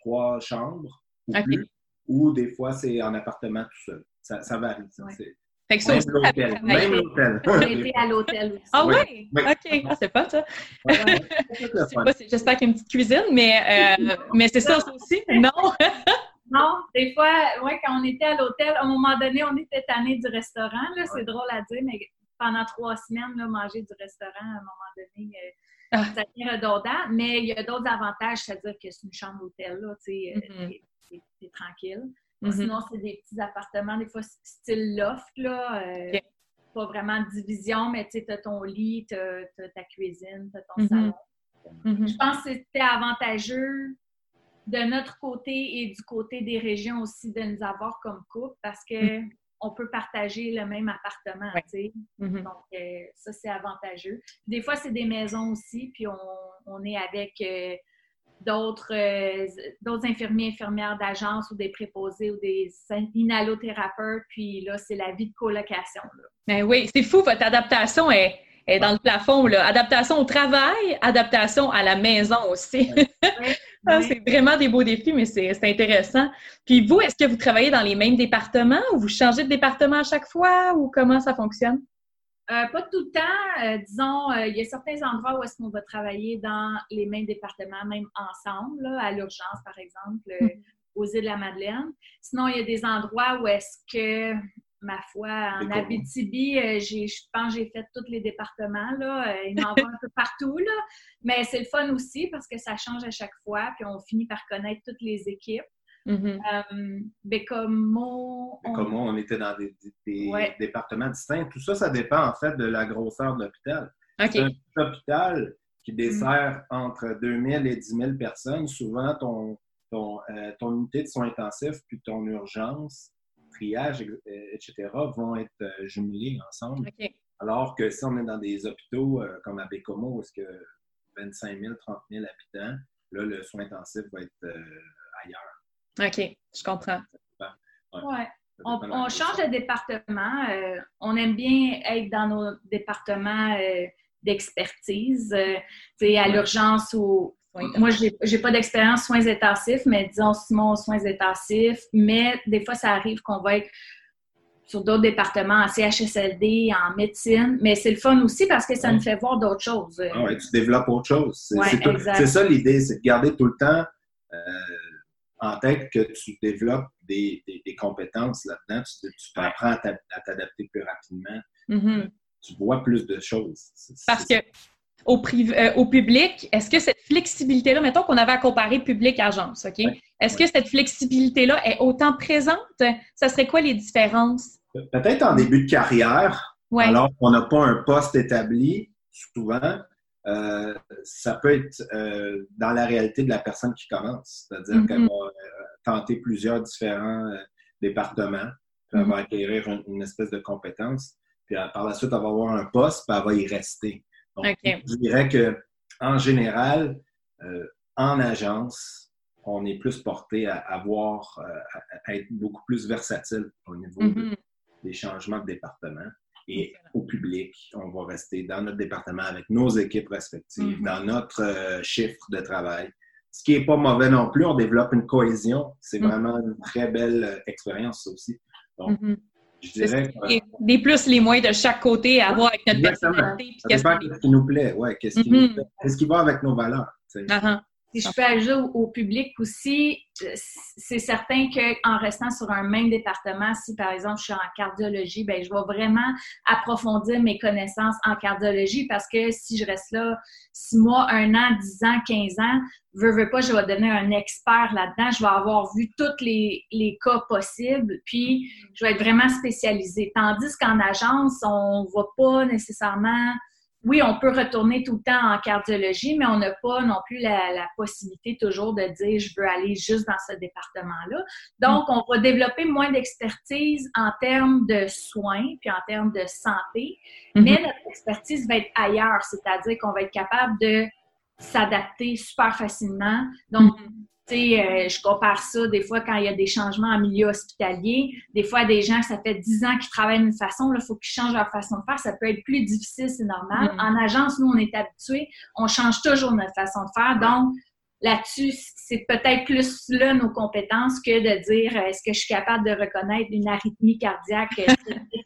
trois chambres ou plus ou des fois, c'est en appartement tout seul. Ça, ça varie. Ça, fait que ça même l'hôtel. Même l'hôtel. J'ai été à l'hôtel aussi. Ah oui? OK. Ah, c'est pas ça. J'espère qu'il y a une petite cuisine, mais, euh, mais c'est ça, ça aussi. Non? non, des fois, ouais, quand on était à l'hôtel, à un moment donné, on était tanné du restaurant. C'est drôle à dire, mais pendant trois semaines, là, manger du restaurant, à un moment donné, euh, ah. ça devient redondant. Mais il y a d'autres avantages, c'est-à-dire que c'est une chambre d'hôtel. Là, tu sais, c'est tranquille. Mm-hmm. Sinon, c'est des petits appartements, des fois style loft, là. Euh, pas vraiment de division, mais tu as ton lit, tu as, ta cuisine, tu as ton mm-hmm. salon. Mm-hmm. Je pense que c'était avantageux de notre côté et du côté des régions aussi de nous avoir comme couple parce que on peut partager le même appartement, Donc, euh, ça, c'est avantageux. Des fois, c'est des maisons aussi, puis on, est avec euh, d'autres euh, d'autres infirmiers, infirmières d'agence ou des préposés ou des inhalothérapeutes. Puis là, c'est la vie de colocation. Là. Ben oui, c'est fou, votre adaptation est, est, dans le plafond. Là. Adaptation au travail, adaptation à la maison aussi. Ah, c'est vraiment des beaux défis, mais c'est intéressant. Puis vous, est-ce que vous travaillez dans les mêmes départements ou vous changez de département à chaque fois ou comment ça fonctionne? Euh, pas tout le temps. Euh, disons, euh, il y a certains endroits où est-ce qu'on va travailler dans les mêmes départements, même ensemble, à l'urgence, par exemple, mm-hmm. aux îles de la Madeleine. Sinon, il y a des endroits où est-ce que, ma foi, en Abitibi, je pense que j'ai fait tous les départements. Là. il m'en va un peu partout. Là. Mais c'est le fun aussi parce que ça change à chaque fois, puis on finit par connaître toutes les équipes. Mm Bécomo, on... on était dans des, départements distincts. Tout ça, ça dépend en fait de la grosseur de l'hôpital. C'est un hôpital qui dessert mm. entre 2000 et 10 000 personnes. Souvent, ton, ton, euh, ton unité de soins intensifs puis ton urgence, triage, etc., vont être euh, jumelés ensemble. Alors que si on est dans des hôpitaux euh, comme à Bécomo, où est-ce que 25 000, 30 000 habitants, là, le soin intensif va être ailleurs. OK, je comprends. Ouais. On, change de département. Euh, on aime bien être dans nos départements euh, d'expertise. Euh, à l'urgence ou moi, j'ai n'ai pas d'expérience soins intensifs, mais disons Simon soins intensifs. Mais des fois, ça arrive qu'on va être sur d'autres départements, en CHSLD, en médecine. Mais c'est le fun aussi parce que ça nous fait voir d'autres choses. Ah ouais, tu développes autre chose. C'est ça l'idée, c'est de garder tout le temps euh, en tête que tu développes des, compétences là-dedans. Tu, tu apprends à t'adapter plus rapidement. Mm-hmm. Tu vois plus de choses. Parce que au, euh, au public, est-ce que cette flexibilité-là, mettons qu'on avait à comparer public-agence, OK? Est-ce que cette flexibilité-là est autant présente? Ça serait quoi les différences? Peut-être en début de carrière, alors qu'on n'a pas un poste établi, souvent, euh, ça peut être euh, dans la réalité de la personne qui commence. C'est-à-dire mm-hmm. qu'elle va tenter plusieurs différents départements, puis elle va acquérir une, espèce de compétence, puis par la suite, elle va avoir un poste, puis elle va y rester. Je dirais que en général, euh, en agence, on est plus porté à avoir, euh, à être beaucoup plus versatile au niveau mm-hmm. des changements de département. Et au public, on va rester dans notre département avec nos équipes respectives, mm-hmm. dans notre euh, chiffre de travail. Ce qui n'est pas mauvais non plus, on développe une cohésion. C'est mm-hmm. vraiment une très belle expérience, aussi. Donc, je dirais Des plus, les moins de chaque côté à avoir avec notre personnalité. Qu'est-ce qui nous plaît, ouais, qu'est-ce qui, mm-hmm. qui va avec nos valeurs. Uh-huh. Si je peux ajouter au, public aussi, euh, c'est certain qu'en restant sur un même département, si par exemple je suis en cardiologie, ben je vais vraiment approfondir mes connaissances en cardiologie parce que si je reste là six mois, un an, dix ans, quinze ans, veux, veux pas, je vais devenir un expert là-dedans. Je vais avoir vu tous les, les cas possibles, puis je vais être vraiment spécialisée. Tandis qu'en agence, on va pas nécessairement oui, on peut retourner tout le temps en cardiologie, mais on n'a pas non plus la, possibilité toujours de dire je veux aller juste dans ce département-là. Donc, on va développer moins d'expertise en termes de soins puis en termes de santé, mm-hmm. mais notre expertise va être ailleurs, c'est-à-dire qu'on va être capable de s'adapter super facilement. Donc, mm-hmm. Euh, je compare ça des fois quand il y a des changements en milieu hospitalier. Des fois, des gens, ça fait 10 ans qu'ils travaillent d'une façon, il faut qu'ils changent leur façon de faire. Ça peut être plus difficile, c'est normal. Mm. En agence, nous, on est habitués, on change toujours notre façon de faire. Donc, là-dessus, c'est peut-être plus là nos compétences que de dire euh, est-ce que je suis capable de reconnaître une arythmie cardiaque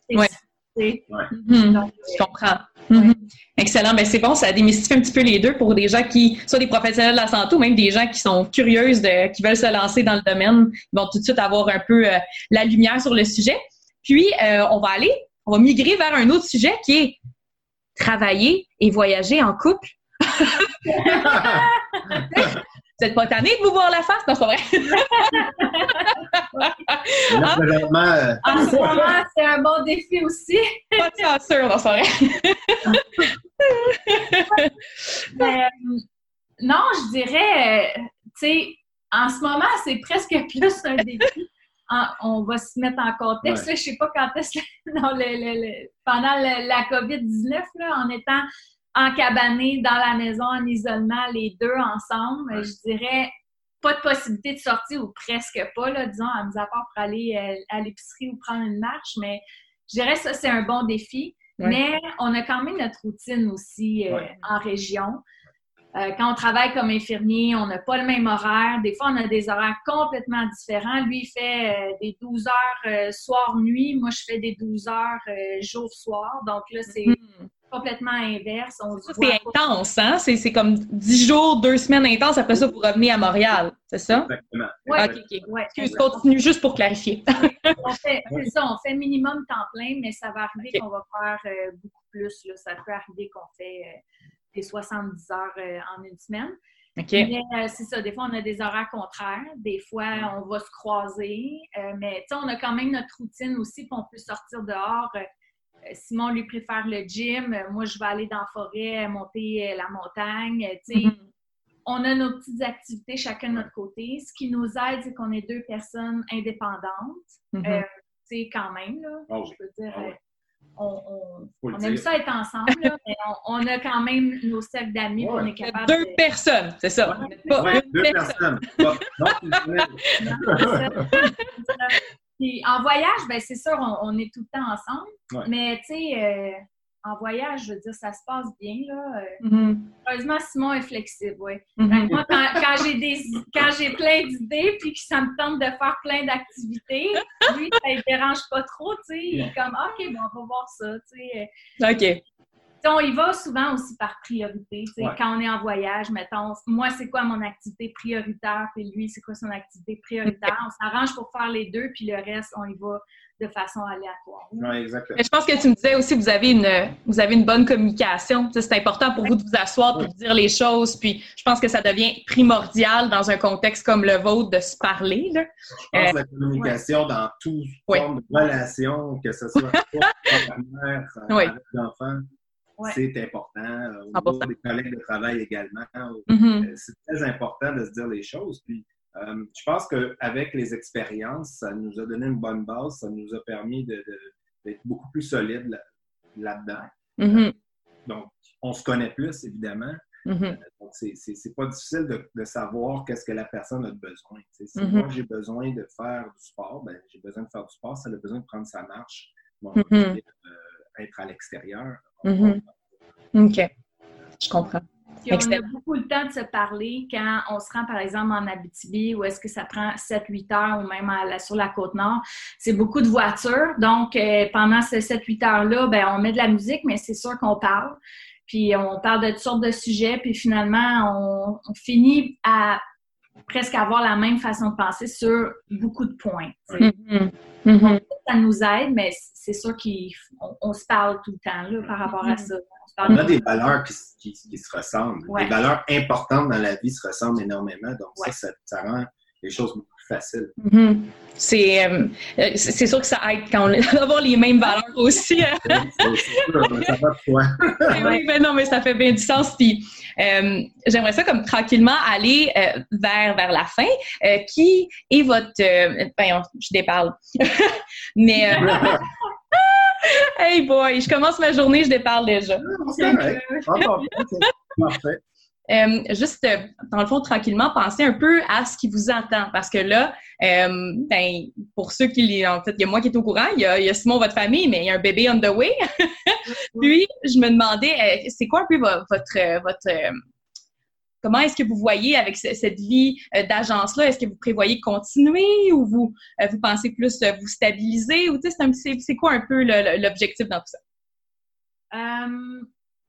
Mhm. je comprends. Mhm. Excellent. Ben, c'est bon, ça démystifie un petit peu les deux pour des gens qui, soit des professionnels de la santé ou même des gens qui sont curieuses, de, qui veulent se lancer dans le domaine. Ils vont tout de suite avoir un peu euh, la lumière sur le sujet. Puis, euh, on va aller, on va migrer vers un autre sujet qui est travailler et voyager en couple. Vous n'êtes pas tanné de vous voir la face? Non, c'est pas vrai. Là, En ce moment, c'est un bon défi aussi. pas de censure, non, c'est vrai. Euh, non, je dirais, euh, tu sais, en ce moment, c'est presque plus un défi. on va se mettre en contexte. je ne sais pas quand est-ce que pendant la COVID-19, en étant encabanés dans la maison en isolement, les deux ensemble. Je dirais pas de possibilité de sortir ou presque pas, là, disons, à nous à part pour aller euh, à l'épicerie ou prendre une marche. Mais je dirais que ça, c'est un bon défi. Mais on a quand même notre routine aussi euh, en région. Euh, quand on travaille comme infirmier, on n'a pas le même horaire. Des fois, on a des horaires complètement différents. Lui, il fait des 12 heures soir-nuit. Moi, je fais des 12 heures jour-soir. Donc là, c'est mm-hmm complètement inverse. c'est intense, hein? C'est comme 10 jours, 2 semaines intenses. Après ça, vous revenez à Montréal, c'est ça? Exactement. Oui. OK, OK. continue juste pour clarifier. c'est ça, on fait minimum temps plein, mais ça va arriver qu'on va faire euh, beaucoup plus. Là. Ça peut arriver qu'on fait euh, des 70 heures euh, en une semaine. OK. Mais c'est ça, des fois, on a des horaires contraires. Des fois, on va se croiser. mais on a quand même notre routine aussi, puis on peut sortir dehors Simon lui préfère le gym, moi je vais aller dans la forêt, monter euh, la montagne. Mm-hmm. On a nos petites activités chacun de notre côté. Ce qui nous aide, c'est qu'on est deux personnes indépendantes. Mm-hmm. Euh, quand même, là, ah je peux dire. Ah euh, on, aime ça être ensemble, mais on, a quand même nos cercles d'amis qu'on est capable Deux personnes, c'est ça. Pas deux personnes. en voyage, ben c'est sûr, on, est tout le temps ensemble. Mais tu sais, euh, en voyage, je veux dire, ça se passe bien. Là. Mm-hmm. Heureusement, Simon est flexible, oui. Mm-hmm. Moi, quand, j'ai des quand j'ai plein d'idées puis que ça me tente de faire plein d'activités, lui, ça ne dérange pas trop, tu sais. Il est comme OK, bon, on va voir ça, tu sais. OK on y va souvent aussi par priorité. Quand on est en voyage, mettons, moi, c'est quoi mon activité prioritaire, puis lui, c'est quoi son activité prioritaire? On s'arrange pour faire les deux, puis le reste, on y va de façon aléatoire. Oui, exactement. Mais je pense que tu me disais aussi, vous avez une, vous avez une bonne communication. C'est important pour vous de vous asseoir, pour dire les choses. Puis je pense que ça devient primordial dans un contexte comme le vôtre de se parler. Là. Je pense que la communication dans toute forme de relation, que ce soit avec la mère, avec l'enfant, c'est important. Euh, au niveau des collègues de travail également. Mm-hmm. Euh, c'est très important de se dire les choses. Puis, euh, je pense qu'avec les expériences, ça nous a donné une bonne base, ça nous a permis d'être beaucoup plus solide là-dedans. Mm-hmm. donc, on se connaît plus, évidemment. Mm-hmm. donc, c'est pas difficile de, savoir qu'est-ce que la personne a besoin. si moi, j'ai besoin de faire du sport, ben, j'ai besoin de faire du sport, ça a besoin de prendre sa marche, être à l'extérieur. Mm-hmm. OK. Je comprends. on a beaucoup le temps de se parler quand on se rend, par exemple, en Abitibi, où est-ce que ça prend 7-8 heures, ou même sur la Côte-Nord. C'est beaucoup de voitures. Donc, euh, pendant ces 7-8 heures-là, ben, on met de la musique, mais c'est sûr qu'on parle. Puis, on parle de toutes sortes de sujets. Puis, finalement, on, finit à presque avoir la même façon de penser sur beaucoup de points. Mm-hmm. Mm-hmm. ça nous aide, mais c'est sûr qu'on se parle tout le temps là, par rapport à ça. On, a des valeurs qui, se ressemblent. Les valeurs importantes dans la vie se ressemblent énormément. Donc, ça, ça, rend les choses beaucoup plus faciles. Mm-hmm. Euh, c'est, sûr que ça aide quand on a les mêmes valeurs aussi. Hein. quoi. oui, mais non, mais ça fait bien du sens. Puis, euh, j'aimerais ça comme tranquillement aller euh, vers, vers la fin. qui est votre... ben, je déparle. mais... hey boy, je commence ma journée, je déparle déjà. Parfait. Euh, juste, euh, dans le fond, tranquillement, pensez un peu à ce qui vous attend. Parce que là, euh, ben, pour ceux qui, en fait, il y a moi qui est au courant, il y a, il y a Simon, votre famille, mais il y a un bébé on the way. Puis, je me demandais, c'est quoi un peu votre, votre, comment est-ce que vous voyez avec cette vie d'agence-là? Est-ce que vous prévoyez continuer ou vous, vous pensez plus vous stabiliser? Ou, c'est quoi un peu l'objectif dans tout ça?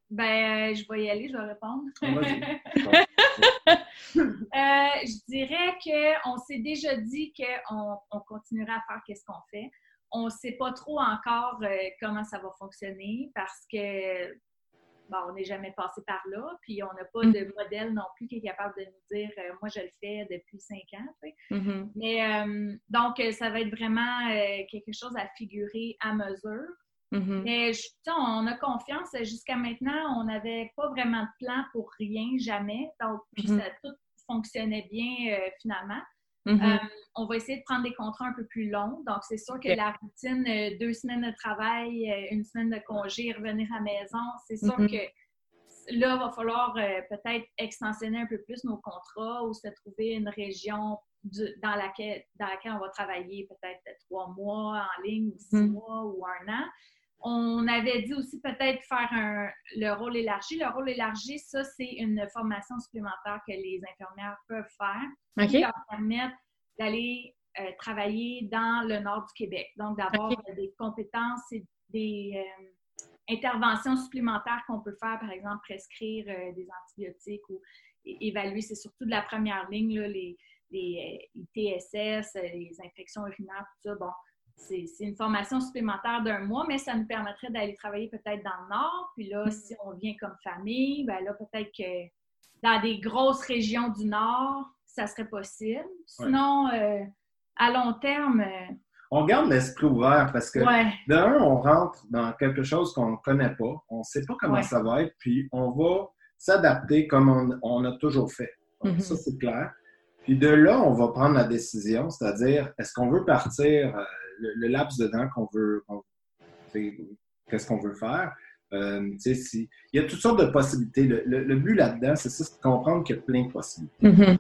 Ben, je vais y aller, je vais répondre. euh, je dirais qu'on s'est déjà dit qu'on on continuera à faire qu'est-ce qu'on fait. On ne sait pas trop encore euh, comment ça va fonctionner parce que bon, on n'est jamais passé par là, puis on n'a pas mm. de modèle non plus qui est capable de nous dire euh, moi je le fais depuis cinq ans. Mm-hmm. Mais euh, donc, ça va être vraiment quelque chose à figurer à mesure. Mm-hmm. Mais on a confiance. Jusqu'à maintenant, on n'avait pas vraiment de plan pour rien, jamais. Donc, puis mm-hmm. ça tout fonctionnait bien euh, finalement. Mm-hmm. Euh, on va essayer de prendre des contrats un peu plus longs. Donc, c'est sûr que la routine, euh, deux semaines de travail, une semaine de congé, revenir à la maison, c'est sûr que là, il va falloir peut-être extensionner un peu plus nos contrats ou se trouver une région dans, laquelle, dans laquelle on va travailler peut-être trois mois en ligne ou six mois ou un an. On avait dit aussi peut-être faire un, le rôle élargi. Le rôle élargi, ça, c'est une formation supplémentaire que les infirmières peuvent faire qui leur permettre d'aller euh, travailler dans le nord du Québec. Donc, d'avoir des compétences et des euh, interventions supplémentaires qu'on peut faire, par exemple, prescrire euh, des antibiotiques ou évaluer, c'est surtout de la première ligne, les, les, les, TSS, les infections urinaires, tout ça. Bon, c'est une formation supplémentaire d'un mois, mais ça nous permettrait d'aller travailler peut-être dans le nord. Puis là, si on vient comme famille, ben là, peut-être que dans des grosses régions du nord, ça serait possible. Sinon, euh, à long terme. On garde l'esprit ouvert parce que d'un, on rentre dans quelque chose qu'on ne connaît pas, on ne sait pas comment ça va être, puis on va s'adapter comme on, a toujours fait. Mm-hmm. Ça, c'est clair. Puis de là, on va prendre la décision, c'est-à-dire, est-ce qu'on veut partir euh, le, laps de temps qu'on veut, qu'est-ce qu'on veut faire? Euh, si, il y a toutes sortes de possibilités. Le, but là-dedans, c'est ça, c'est de comprendre qu'il y a plein de possibilités. Mm-hmm.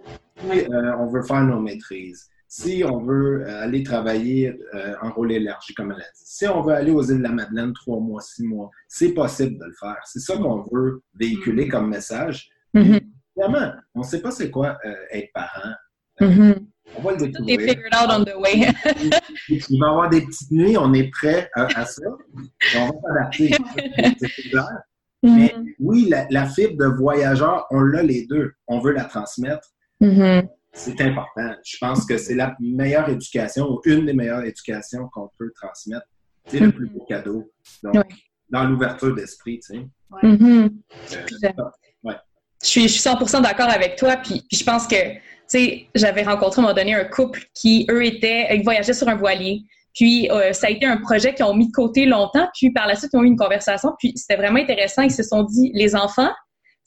Euh, on veut faire nos maîtrises. Si on veut aller travailler en rôle élargi, comme elle a dit, si on veut aller aux îles de la Madeleine trois mois, six mois, c'est possible de le faire. C'est ça qu'on veut véhiculer mm-hmm. comme message. Mm-hmm. Évidemment, on ne sait pas c'est quoi être parent. Mm-hmm. On va le découvrir. figured out on the way. Il va y avoir des petites nuits, on est prêt à, ça. On va s'adapter. C'est clair. Mais oui, la, fibre de voyageur, on l'a les deux. On veut la transmettre. C'est important. Je pense que c'est la meilleure éducation ou une des meilleures éducations qu'on peut transmettre. C'est le plus beau mm-hmm. cadeau. Donc, dans l'ouverture d'esprit, tu sais. Euh, je, suis, je suis 100% d'accord avec toi. Puis, puis je pense que sais, j'avais rencontré à un moment donné un couple qui, eux, étaient, ils voyageaient sur un voilier. Puis, euh, ça a été un projet qu'ils ont mis de côté longtemps. Puis, par la suite, ils ont eu une conversation. Puis, c'était vraiment intéressant. Ils se sont dit, les enfants,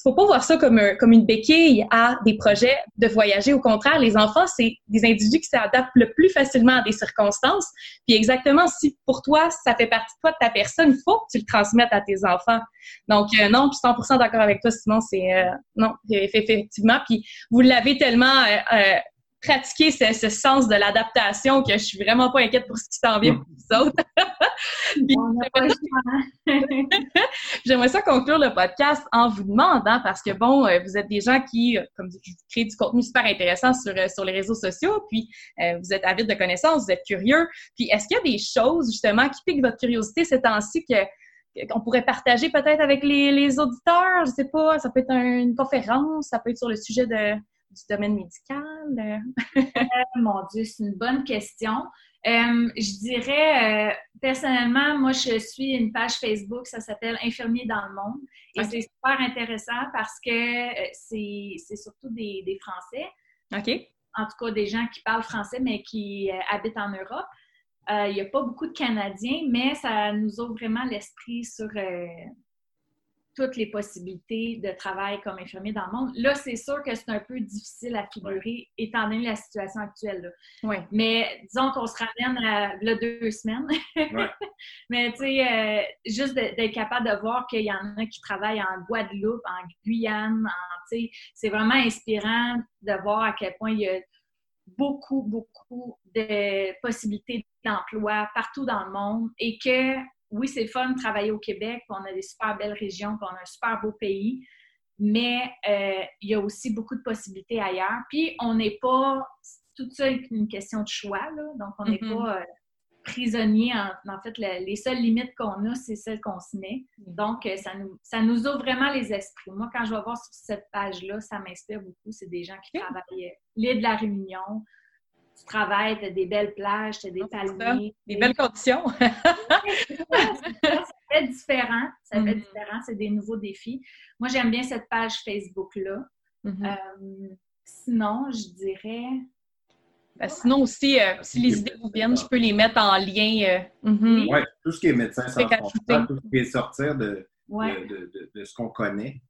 faut pas voir ça comme, comme une béquille à des projets de voyager. Au contraire, les enfants, c'est des individus qui s'adaptent le plus facilement à des circonstances. Puis exactement, si pour toi, ça fait partie de toi, de ta personne, il faut que tu le transmettes à tes enfants. Donc, euh, non, je suis 100% d'accord avec toi, sinon c'est... Euh, non, effectivement. Puis vous l'avez tellement euh, pratiquer ce, sens de l'adaptation que je suis vraiment pas inquiète pour ce qui s'en vient pour vous autres. J'aimerais ça conclure le podcast en vous demandant, parce que bon, euh, vous êtes des gens qui, euh, comme vous créez du contenu super intéressant sur, euh, sur les réseaux sociaux, puis vous êtes avides de connaissances, vous êtes curieux. Puis est-ce qu'il y a des choses justement qui piquent votre curiosité ces temps-ci que qu'on pourrait partager peut-être avec les, les auditeurs? Je sais pas, ça peut être une conférence, ça peut être sur le sujet de du domaine médical? Euh, mon Dieu, c'est une bonne question. Euh, je dirais, euh, personnellement, moi, je suis une page Facebook, ça s'appelle Infirmier dans le monde. Et c'est super intéressant parce que c'est surtout des, des, Français. OK. En tout cas, des gens qui parlent français, mais qui habitent en Europe. Il n'y a pas beaucoup de Canadiens, mais ça nous ouvre vraiment l'esprit sur toutes les possibilités de travail comme infirmier dans le monde. Là, c'est sûr que c'est un peu difficile à figurer étant donné la situation actuelle. Là. Mais disons qu'on se ramène à là, deux semaines. Mais tu sais, euh, juste d'être capable de voir qu'il y en a qui travaillent en Guadeloupe, en Guyane, en, c'est vraiment inspirant de voir à quel point il y a beaucoup, beaucoup de possibilités d'emploi partout dans le monde et que oui, c'est fun de travailler au Québec, on a des super belles régions, puis on a un super beau pays, mais euh, il y a aussi beaucoup de possibilités ailleurs. Puis on n'est pas, tout ça est une question de choix, là, donc on n'est mm-hmm. pas euh, prisonnier. En, fait, les seules limites qu'on a, c'est celles qu'on se met. Mm. Donc, euh, ça nous, ça nous ouvre vraiment les esprits. Moi, quand je vais voir sur cette page-là, ça m'inspire beaucoup. C'est des gens qui travaillent l'île de la Réunion, tu travailles, tu as des belles plages, tu as des palmiers. Des belles conditions. ça, fait différent. Ça fait mm-hmm. différent. C'est des nouveaux défis. Moi, j'aime bien cette page Facebook-là. Mm-hmm. Euh, sinon, je dirais. Ben, sinon aussi, euh, si les idées vous viennent, je peux les mettre en lien. Euh, mm-hmm. Oui, tout ce qui est médecin sans frontières, tout ce qui est sortir de, de, ce qu'on connaît.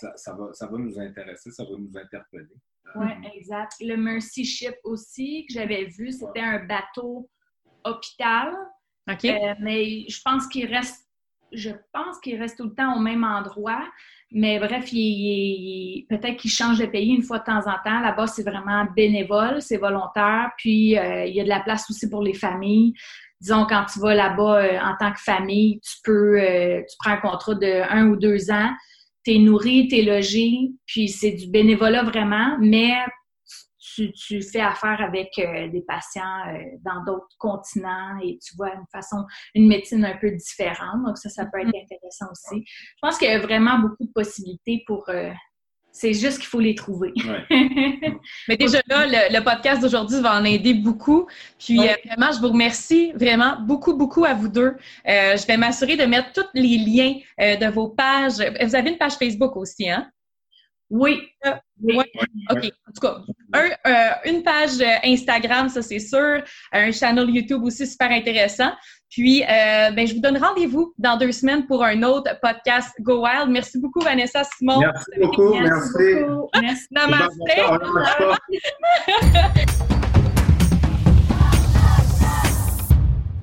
ça, ça, va, ça va nous intéresser, ça va nous interpeller. Oui, exact. Le Mercy Ship aussi, que j'avais vu, c'était un bateau hôpital. OK. Euh, mais je pense qu'il reste je pense qu'il reste tout le temps au même endroit. Mais bref, peut-être qu'il change de pays une fois de temps en temps. Là-bas, c'est vraiment bénévole, c'est volontaire. Puis, euh, il y a de la place aussi pour les familles. Disons, quand tu vas là-bas euh, en tant que famille, tu peux, tu prends un contrat de un ou deux ans tu es nourri, tu es logé, puis c'est du bénévolat vraiment, mais tu, tu fais affaire avec euh, des patients euh, dans d'autres continents et tu vois une façon, une médecine un peu différente. Donc ça, ça peut être mm-hmm. intéressant aussi. Je pense qu'il y a vraiment beaucoup de possibilités pour euh, c'est juste qu'il faut les trouver. Mais déjà là, le, podcast d'aujourd'hui va en aider beaucoup. Puis euh, vraiment, je vous remercie vraiment beaucoup, beaucoup à vous deux. Euh, je vais m'assurer de mettre tous les liens euh, de vos pages. Vous avez une page Facebook aussi, hein? Oui. oui. OK. En tout cas, une page Instagram, ça c'est sûr. Un channel YouTube aussi super intéressant. Puis, euh, ben, je vous donne rendez-vous dans deux semaines pour un autre podcast Go Wild. Merci beaucoup, Vanessa Simon. Merci beaucoup. Merci. Merci. Namaste.